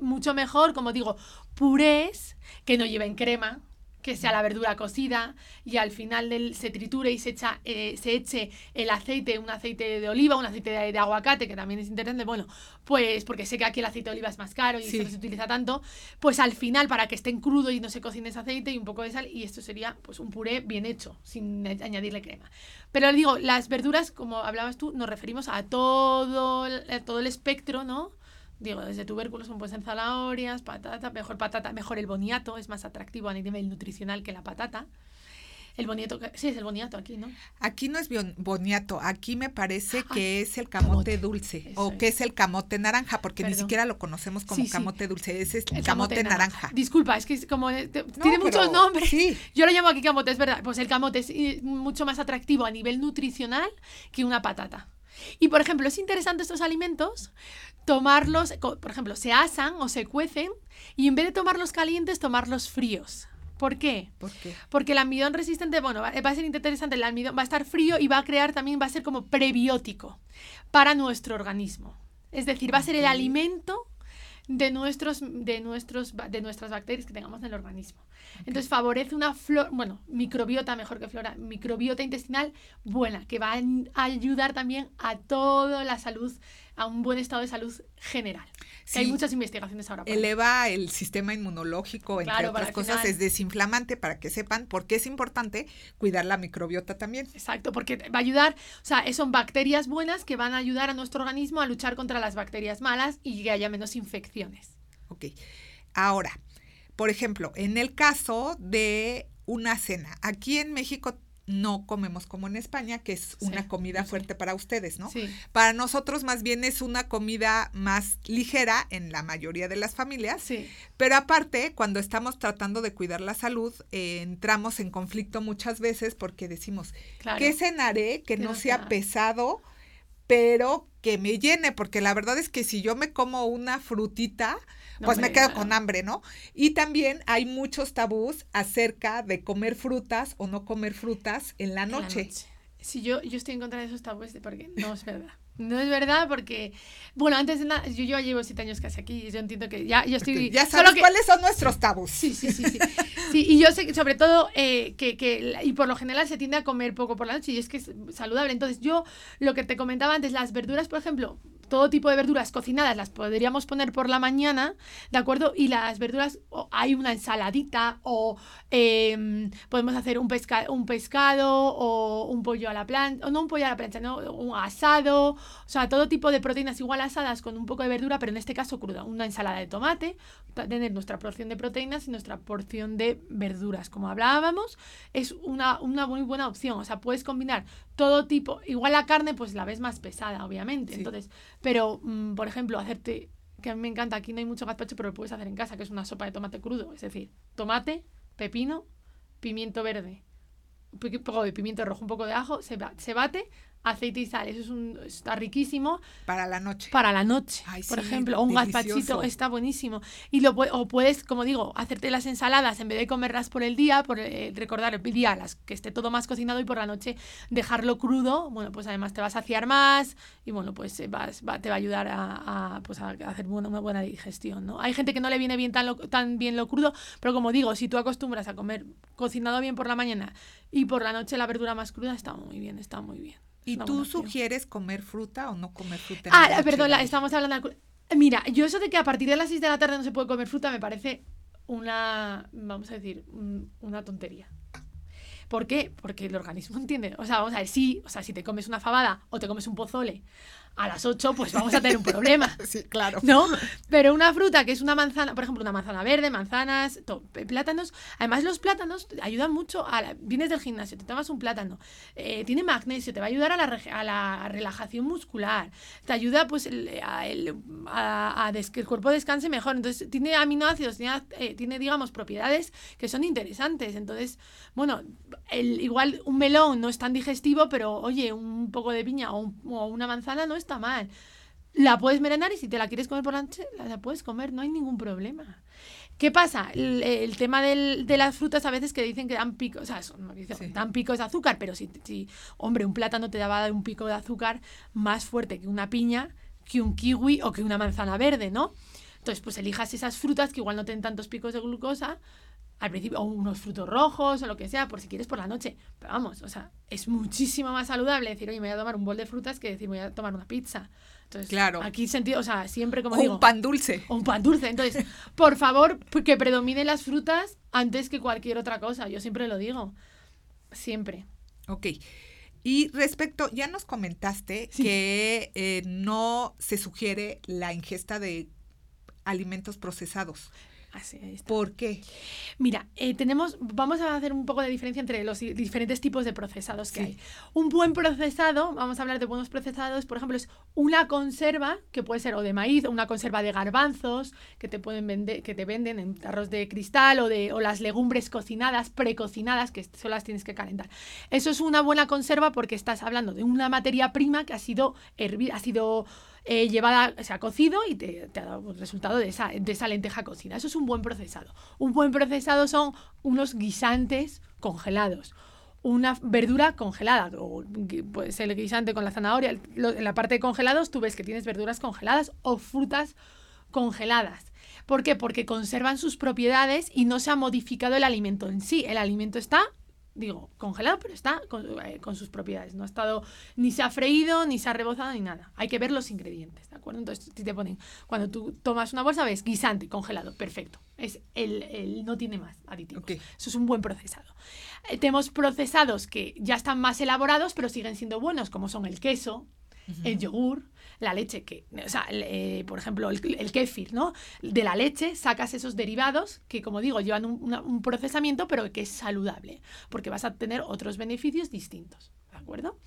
mucho mejor, como digo, purés que no lleven crema, que sea la verdura cocida y al final del, se triture y se, echa, eh, se eche el aceite, un aceite de oliva, un aceite de, aguacate, que también es interesante, bueno, pues porque sé que aquí el aceite de oliva es más caro y no se utiliza tanto, pues al final para que esté en crudo y no se cocine ese aceite y un poco de sal y esto sería pues un puré bien hecho, sin añadirle crema. Pero digo, las verduras, como hablabas tú, nos referimos a todo, a todo el espectro, ¿no? Digo, desde tubérculos como pues en zanahorias, patata, mejor patata, mejor el boniato, es más atractivo a nivel nutricional que la patata. El boniato, que- sí, es el boniato aquí, ¿no? Aquí no es boniato, aquí me parece que es el camote, camote. dulce o que es el camote naranja, porque ni siquiera lo conocemos como Sí, sí. camote dulce, ese es el El camote, naranja. Disculpa, es que es como eh, te- No, tiene muchos nombres. Sí, Yo lo llamo aquí camote, es verdad. Pues el camote es eh, mucho más atractivo a nivel nutricional que una patata. Y por ejemplo, es interesante estos alimentos tomarlos, por ejemplo, se asan o se cuecen y en vez de tomarlos calientes, tomarlos fríos. ¿Por qué? ¿por qué? Porque el almidón resistente, bueno, va, va a ser interesante, el almidón va a estar frío y va a crear también, va a ser como prebiótico para nuestro organismo. Es decir, va a ser el alimento de, nuestros, de, nuestros, de nuestras bacterias que tengamos en el organismo. Entonces favorece una flor, bueno, microbiota mejor que flora, microbiota intestinal buena, que va a ayudar también a toda la salud, a un buen estado de salud general. Que Hay muchas investigaciones ahora. Eleva el sistema inmunológico, entre Claro, otras cosas, final- es desinflamante para que sepan por qué es importante cuidar la microbiota también. Exacto, porque va a ayudar, o sea, son bacterias buenas que van a ayudar a nuestro organismo a luchar contra las bacterias malas y que haya menos infecciones. Ok. Ahora, por ejemplo, en el caso de una cena, aquí en México no comemos como en España, que es Sí, una comida fuerte para ustedes, ¿no? Sí, Para nosotros más bien es una comida más ligera en la mayoría de las familias, sí, pero aparte, cuando estamos tratando de cuidar la salud, eh, entramos en conflicto muchas veces porque decimos, claro. ¿qué cenaré que no no sea sea- pesado, pero que me llene? Porque la verdad es que si yo me como una frutita, No, pues me quedo con hambre, ¿no? Y también hay muchos tabús acerca de comer frutas o no comer frutas en la En la noche. Sí, yo, yo estoy en contra de esos tabúes de- porque no es verdad. No es verdad porque, bueno, antes de nada, yo, yo llevo siete años casi aquí y yo entiendo que ya, yo estoy... Ya sabes que- cuáles son nuestros tabús. Sí, sí, sí, sí. Sí, y yo sé que sobre todo eh, que, que, y por lo general se tiende a comer poco por la noche y es que es saludable. Entonces yo, lo que te comentaba antes, las verduras, por ejemplo, todo tipo de verduras cocinadas las podríamos poner por la mañana, ¿de acuerdo? Y las verduras, o hay una ensaladita o em, podemos hacer un, pesca, un pescado o un pollo a la plancha, o no un pollo a la plancha, no, un asado, o sea, todo tipo de proteínas igual asadas con un poco de verdura, pero en este caso cruda, una ensalada de tomate, tener nuestra porción de proteínas y nuestra porción de verduras. Como hablábamos, es una, una muy buena opción. O sea, puedes combinar todo tipo. Igual la carne, pues la ves más pesada, obviamente. Sí. Entonces, pero, mm, por ejemplo, hacerte, que a mí me encanta, aquí no hay mucho gazpacho, pero lo puedes hacer en casa, que es una sopa de tomate crudo. Es decir, tomate, pepino, pimiento verde, un poco de pimiento rojo, un poco de ajo, se, se bate, aceite y sal. Eso es un, está riquísimo Para la noche. para la noche, Ay, por sí, ejemplo, o un gazpachito está buenísimo. Y lo o puedes, como digo, hacerte las ensaladas en vez de comerlas por el día, por eh, recordar el día las que esté todo más cocinado y por la noche dejarlo crudo. Bueno, pues además te vas a saciar más y bueno, pues eh, vas, va- te va a ayudar a, a, pues a hacer buena- una buena digestión, ¿no? Hay gente que no le viene bien tan, lo- tan bien lo crudo, pero como digo, si tú acostumbras a comer cocinado bien por la mañana y por la noche la verdura más cruda, está muy bien, está muy bien. ¿Y tú sugieres comer fruta o no comer fruta? Ah, la perdón, la- estamos hablando de... Mira, yo eso de que a partir de las 6 de la tarde no se puede comer fruta me parece una, vamos a decir, un- una tontería. ¿Por qué? Porque el organismo entiende. O sea, vamos a ver, sí, o sea, si te comes una fabada o te comes un pozole a las 8, pues vamos a tener un problema. Sí, claro. ¿No? Pero una fruta que es una manzana, por ejemplo, una manzana verde, manzanas, to- pe- plátanos. Además, los plátanos ayudan mucho a. la- vienes del gimnasio, te tomas un plátano, eh, tiene magnesio, te va a ayudar a la, a la relajación muscular, te ayuda pues el- a, el- a- a des- que el cuerpo descanse mejor. Entonces, tiene aminoácidos, tiene, eh, tiene, digamos, propiedades que son interesantes. Entonces, bueno, el, igual un melón no es tan digestivo, pero oye, un poco de piña o, un- o una manzana no está mal. La puedes merendar y si te la quieres comer por la noche, la, puedes comer, no hay ningún problema. ¿Qué pasa? El, el tema del- de las frutas a veces que dicen que dan picos, o sea, son- no dicen, Sí. dan picos de azúcar, pero si, si, hombre, un plátano te va a dar un pico de azúcar más fuerte que una piña, que un kiwi o que una manzana verde, ¿no? Entonces, pues elijas esas frutas que igual no tienen tantos picos de glucosa al principio, o unos frutos rojos o lo que sea, por si quieres por la noche. Pero vamos, o sea, es muchísimo más saludable decir, oye, me voy a tomar un bol de frutas que decir, voy a tomar una pizza. Entonces, Claro. aquí sentido, o sea, siempre como O digo, un pan dulce. o un pan dulce. Entonces, por favor, p- que predominen las frutas antes que cualquier otra cosa. Yo siempre lo digo. Siempre. Ok. Y respecto, ya nos comentaste que eh, no se sugiere la ingesta de alimentos procesados. Así está. ¿Por qué? Mira, eh, tenemos, vamos a hacer un poco de diferencia entre los di- diferentes tipos de procesados que Sí. hay. Un buen procesado, vamos a hablar de buenos procesados, por ejemplo, es una conserva que puede ser o de maíz, o una conserva de garbanzos que te pueden vender, que te venden en tarros de cristal o de o las legumbres cocinadas, precocinadas, que solo las tienes que calentar. Eso es una buena conserva porque estás hablando de una materia prima que ha sido hervida, ha sido eh, llevada, se ha cocido y te, te ha dado el resultado de esa, de esa lenteja cocida. Eso es un buen procesado. Un buen procesado son unos guisantes congelados. Una verdura congelada, o puede ser el guisante con la zanahoria. En la parte de congelados tú ves que tienes verduras congeladas o frutas congeladas. ¿Por qué? Porque conservan sus propiedades y no se ha modificado el alimento en sí. El alimento está, digo, congelado, pero está con, eh, con sus propiedades. No ha estado, ni se ha freído, ni se ha rebozado, ni nada. Hay que ver los ingredientes, ¿de acuerdo? Entonces, si te ponen, cuando tú tomas una bolsa, ves guisante, congelado, perfecto. Es el, el- no tiene más aditivos. Eso es un buen procesado. Eh, tenemos procesados que ya están más elaborados, pero siguen siendo buenos, como son el queso, el yogur, la leche, que, o sea, eh, por ejemplo, el, el kéfir, ¿no? De la leche sacas esos derivados que, como digo, llevan un, procesamiento, pero que es saludable, porque vas a tener otros beneficios distintos, ¿de acuerdo?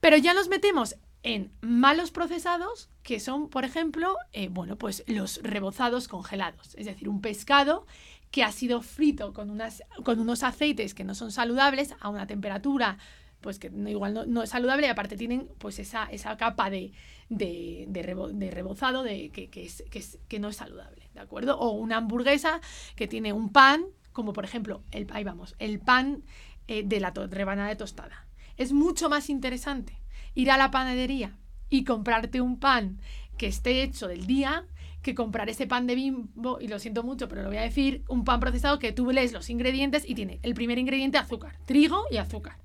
Pero ya nos metemos en malos procesados, que son, por ejemplo, eh, bueno, pues los rebozados congelados, es decir, un pescado que ha sido frito con, unas, con unos aceites que no son saludables a una temperatura pues que igual no, no es saludable y aparte tienen pues esa, esa capa de, de, de rebo- de rebozado de, que, que es, que, es- que no es saludable, ¿de acuerdo? O una hamburguesa que tiene un pan, como por ejemplo, el, ahí vamos, el pan eh, de la rebanada de tostada. Es mucho más interesante ir a la panadería y comprarte un pan que esté hecho del día que comprar ese pan de bimbo, y lo siento mucho, pero lo voy a decir, un pan procesado que tú lees los ingredientes y tiene el primer ingrediente azúcar, trigo y azúcar,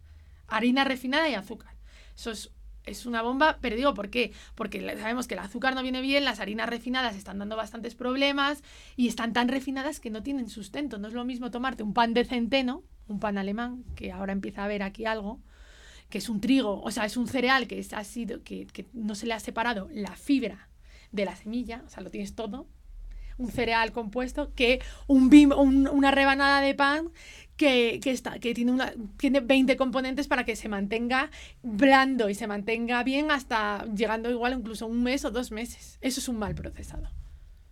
harina refinada y azúcar. Eso es, es una bomba, pero digo, ¿por qué? Porque sabemos que el azúcar no viene bien, las harinas refinadas están dando bastantes problemas y están tan refinadas que no tienen sustento. No es lo mismo tomarte un pan de centeno, un pan alemán, que ahora empieza a haber aquí algo, que es un trigo, o sea, es un cereal que, ha sido, que, que no se le ha separado la fibra de la semilla, o sea, lo tienes todo, un cereal compuesto, que un bim- un- una rebanada de pan que, que está, que tiene, una, tiene 20 componentes para que se mantenga blando y se mantenga bien hasta llegando igual incluso un mes o dos meses. Eso es un mal procesado.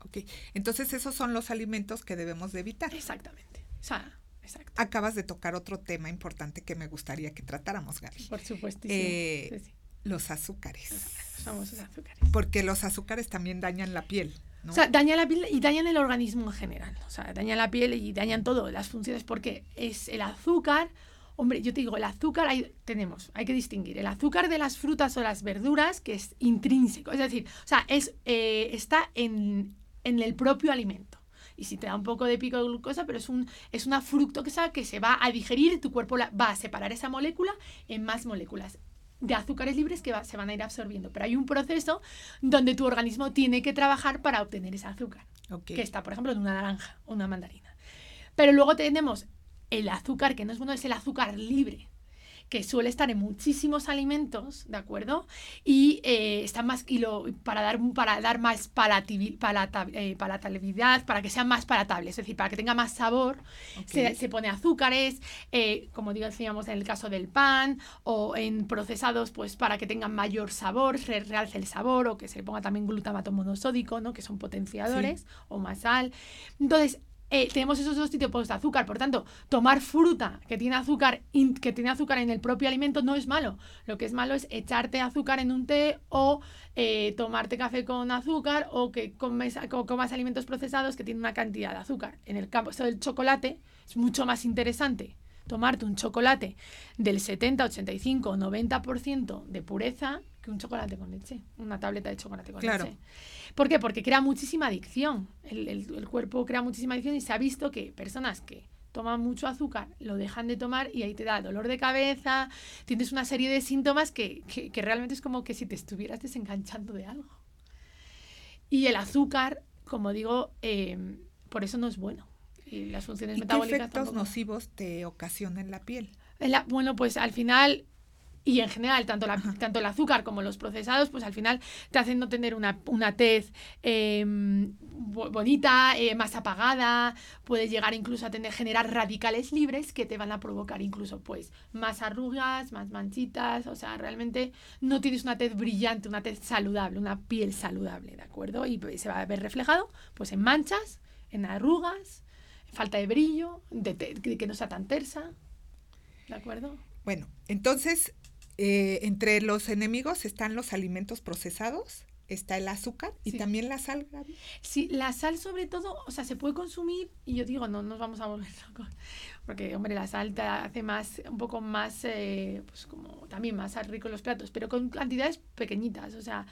Ok. Entonces esos son los alimentos que debemos de evitar. Exactamente. O sea, exacto. Acabas de tocar otro tema importante que me gustaría que tratáramos, Gaby. Por supuesto. Eh, sí, sí. Los azúcares. Los famosos azúcares. Porque los azúcares también dañan la piel, ¿no? O sea, dañan la piel y dañan el organismo en general. O sea, dañan la piel y dañan todo, las funciones, porque es el azúcar. Hombre, yo te digo, el azúcar hay, tenemos, hay que distinguir el azúcar de las frutas o las verduras, que es intrínseco. Es decir, o sea, es, eh, está en, en el propio alimento. Y si te da un poco de pico de glucosa, pero es, un, es una fructosa que se va a digerir y tu cuerpo la- va a separar esa molécula en más moléculas de azúcares libres que va- se van a ir absorbiendo. Pero hay un proceso donde tu organismo tiene que trabajar para obtener ese azúcar que está, por ejemplo, en una naranja o una mandarina. Pero luego tenemos el azúcar, que no es bueno, es el azúcar libre, que suele estar en muchísimos alimentos, ¿de acuerdo? Y eh, está más, y lo, para, dar, para dar más palata- eh, palatabilidad, para que sean más palatables, es decir, para que tenga más sabor, se, se pone azúcares, eh, como digo, decíamos en el caso del pan, o en procesados, pues para que tengan mayor sabor, se realce el sabor, o que se le ponga también glutamato monosódico, ¿no? Que son potenciadores, o más sal. Entonces, eh, tenemos esos dos tipos de azúcar. Por tanto, tomar fruta que tiene azúcar que tiene azúcar en el propio alimento no es malo. Lo que es malo es echarte azúcar en un té o eh, tomarte café con azúcar o que comes, co- comas alimentos procesados que tienen una cantidad de azúcar. En el campo del chocolate es mucho más interesante tomarte un chocolate del 70, 85 o 90% de pureza que un chocolate con leche, una tableta de chocolate con Claro. leche. ¿Por qué? Porque crea muchísima adicción. El, el- el cuerpo crea muchísima adicción y se ha visto que personas que toman mucho azúcar lo dejan de tomar y ahí te da dolor de cabeza, tienes una serie de síntomas que, que- que realmente es como que si te estuvieras desenganchando de algo. Y el azúcar, como digo, eh, por eso no es bueno. Y las funciones ¿Y qué metabólicas efectos tampoco. nocivos te ocasiona en la piel? En la- bueno, pues al final y en general, tanto, la, tanto el azúcar como los procesados, pues al final te hacen no tener una, una tez em, bonita, eh, más apagada, puedes llegar incluso a tener, generar radicales libres que te van a provocar incluso pues más arrugas, más manchitas, o sea, realmente no tienes una tez brillante, una tez saludable, una piel saludable, ¿de acuerdo? Y se va a ver reflejado pues en manchas, en arrugas, falta de brillo, de, de que no sea tan tersa, ¿de acuerdo? Bueno, entonces eh, entre los enemigos están los alimentos procesados, está el azúcar y también la sal. Sí, la sal sobre todo, o sea, se puede consumir y yo digo, no nos vamos a volver locos, porque hombre, la sal te hace más, un poco más, eh, pues como también más rico en los platos, pero con cantidades pequeñitas, o sea,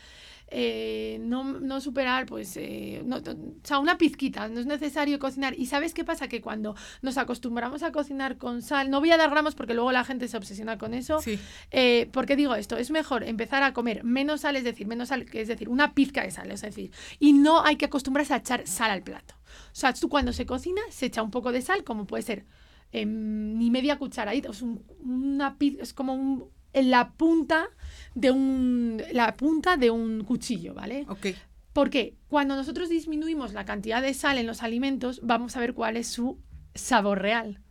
eh, no, no, superar, pues, eh, no, o sea, una pizquita, no es necesario cocinar. ¿Y sabes qué pasa? Que cuando nos acostumbramos a cocinar con sal, no voy a dar gramos porque luego la gente se obsesiona con eso. Sí. Eh, ¿Por qué digo esto? Es mejor empezar a comer menos sal, es decir, menos sal, es decir, una pizca de sal, es decir, y no hay que acostumbrarse a echar sal al plato. O sea, tú cuando se cocina se echa un poco de sal, como puede ser em, ni media cucharadita, es, una, es como un, en la punta de un, la punta de un cuchillo, ¿vale? Ok. Porque cuando nosotros disminuimos la cantidad de sal en los alimentos, vamos a ver cuál es su sabor real.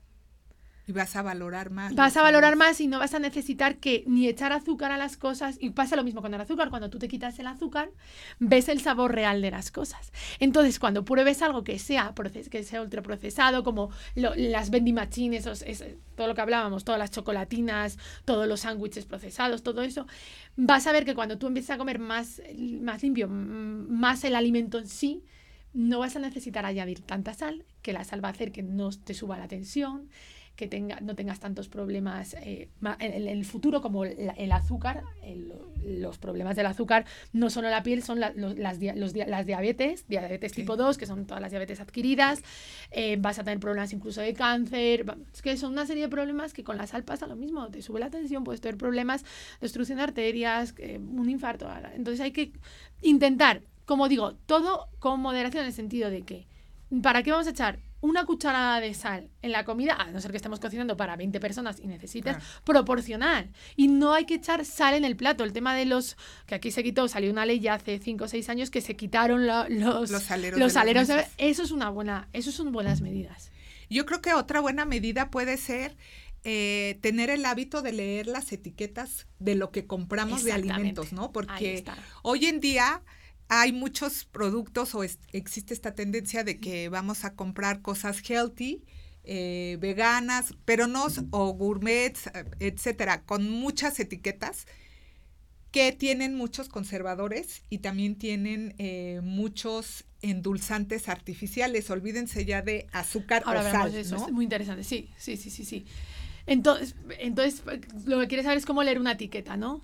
Y vas a valorar más. Vas a valorar más y no vas a necesitar que ni echar azúcar a las cosas. Y pasa lo mismo con el azúcar. Cuando tú te quitas el azúcar, ves el sabor real de las cosas. Entonces, cuando pruebes algo que sea, que sea ultraprocesado, como las vending machines, todo lo que hablábamos, todas las chocolatinas, todos los sándwiches procesados, todo eso, vas a ver que cuando tú empieces a comer más, más limpio, más el alimento en sí, no vas a necesitar añadir tanta sal, que la sal va a hacer que no te suba la tensión, que tenga, no tengas tantos problemas eh, en, el futuro como el, azúcar. los problemas del azúcar no solo la piel, son las, las diabetes, diabetes tipo 2, que son todas las diabetes adquiridas. Eh, vas a tener problemas incluso de cáncer. Es que son una serie de problemas que con la sal pasa lo mismo. Te sube la tensión, puedes tener problemas de destrucción de arterias, eh, un infarto. Entonces hay que intentar, como digo, todo con moderación en el sentido de que, ¿para qué vamos a echar una cucharada de sal en la comida, a no ser que estemos cocinando para 20 personas y necesites, proporcional. Y no hay que echar sal en el plato. El tema de los, que aquí se quitó, salió una ley ya hace 5 o 6 años que se quitaron los, los saleros. Los eso es una buena, eso son buenas medidas. Yo creo que otra buena medida puede ser eh, tener el hábito de leer las etiquetas de lo que compramos de alimentos, ¿no? Porque hoy en día hay muchos productos o existe esta tendencia de que vamos a comprar cosas healthy, eh, veganas, pero no, o gourmets, etcétera, con muchas etiquetas que tienen muchos conservadores y también tienen eh, muchos endulzantes artificiales. Olvídense ya de azúcar o sal. Eso, es muy interesante. Sí, sí, sí, sí, sí. Entonces, entonces, lo que quieres saber es cómo leer una etiqueta, ¿no?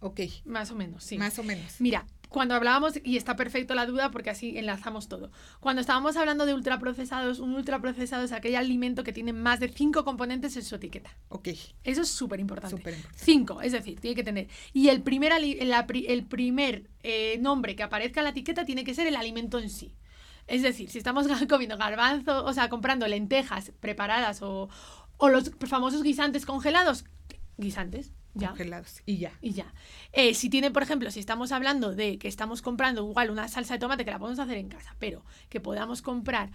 Ok. Más o menos, sí. Más o menos. Mira, cuando hablábamos, y está perfecto la duda porque así enlazamos todo, cuando estábamos hablando de ultraprocesados, un ultraprocesado es aquel alimento que tiene más de cinco componentes en su etiqueta. Ok. Eso es súper importante. Cinco, es decir, tiene que tener. Y el primer, el primer eh, nombre que aparezca en la etiqueta tiene que ser el alimento en sí. Es decir, si estamos comiendo garbanzo, o sea, comprando lentejas preparadas o, o los famosos guisantes congelados, guisantes, ya. Congelados. Y ya. Y ya. Eh, si tiene, por ejemplo, si estamos hablando de que estamos comprando igual una salsa de tomate que la podemos hacer en casa, pero que podamos comprar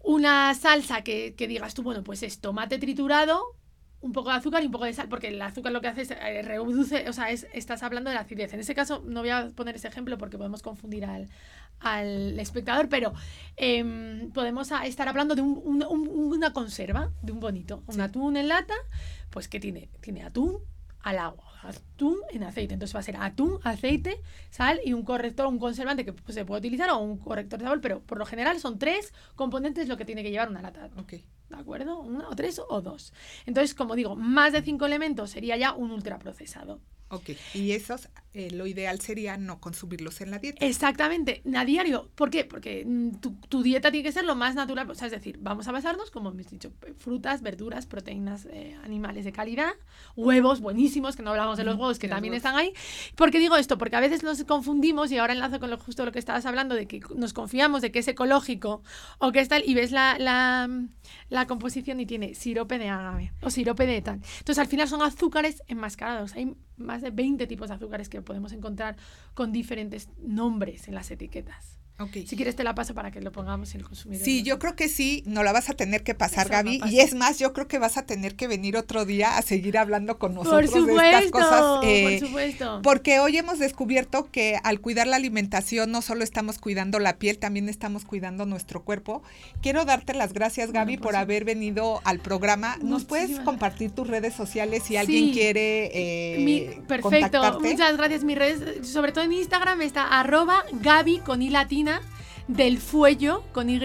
una salsa que, que digas tú, bueno, pues es tomate triturado, un poco de azúcar y un poco de sal, porque el azúcar lo que hace es eh, reduce, o sea, es, estás hablando de la acidez. En ese caso, no voy a poner ese ejemplo porque podemos confundir al, al espectador, pero em, podemos estar hablando de una conserva, de un bonito, un atún en lata, pues que tiene, tiene atún al agua, atún en aceite. Entonces va a ser atún, aceite, sal y un corrector, un conservante que pues, se puede utilizar o un corrector de sabor, pero por lo general son tres componentes lo que tiene que llevar una lata. Ok. ¿De acuerdo? Una o tres o dos. Entonces, como digo, más de cinco elementos sería ya un ultraprocesado. Ok. Y esos eh, lo ideal sería no consumirlos en la dieta. Exactamente, a diario. ¿Por qué? Porque mm, tu, tu dieta tiene que ser lo más natural. O sea, es decir, vamos a basarnos, como hemos dicho, frutas, verduras, proteínas eh, animales de calidad, huevos buenísimos, que no hablamos de los huevos, que los también huevos. están ahí. ¿Por qué digo esto? Porque a veces nos confundimos y ahora enlazo con lo justo lo que estabas hablando, de que nos confiamos de que es ecológico o que es tal, y ves la, la, la composición y tiene sirope de agave o sirope de tal. Entonces, al final son azúcares enmascarados. Hay más de 20 tipos de azúcares que podemos encontrar con diferentes nombres en las etiquetas. Si quieres te la paso para que lo pongamos en el consumidor. Sí, yo creo que sí, no la vas a tener que pasar, Eso Gaby. no y es más, yo creo que vas a tener que venir otro día a seguir hablando con Por nosotros de estas cosas. eh, por supuesto. Porque hoy hemos descubierto que al cuidar la alimentación no solo estamos cuidando la piel, también estamos cuidando nuestro cuerpo. Quiero darte las gracias, Bueno, Gaby, por haber venido al programa. ¿Nos puedes compartir tus redes sociales si alguien Sí. quiere eh, Mi- perfecto, contactarte? muchas gracias. Mi redes, sobre todo en Instagram, está arroba Gaby con I del fuello con Y.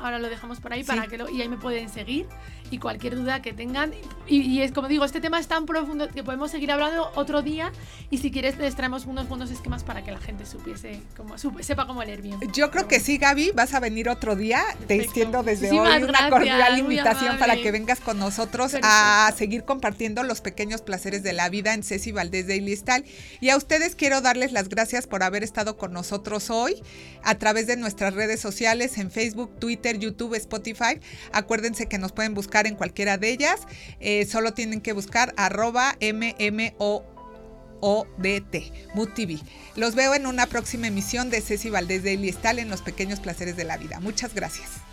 Ahora lo dejamos por ahí Sí. para que lo, y ahí me pueden seguir. Y cualquier duda que tengan. Y, y es como digo, este tema es tan profundo que podemos seguir hablando otro día. Y si quieres, les traemos unos buenos esquemas para que la gente supiese cómo, supe- sepa cómo leer bien. Yo creo que sí, Gaby, vas a venir otro día. Te Perfecto. extiendo desde Muchísimas hoy una gracias, cordial invitación para que vengas con nosotros a Perfecto. seguir compartiendo los pequeños placeres de la vida en Ceci Valdés Daily Style. Y a ustedes quiero darles las gracias por haber estado con nosotros hoy a través de nuestras redes sociales en Facebook, Twitter, YouTube, Spotify. Acuérdense que nos pueden buscar en cualquiera de ellas. Eh, solo tienen que buscar arroba TV. Los veo en una próxima emisión de Ceci Valdés Daily Style en Los Pequeños Placeres de la Vida. Muchas gracias.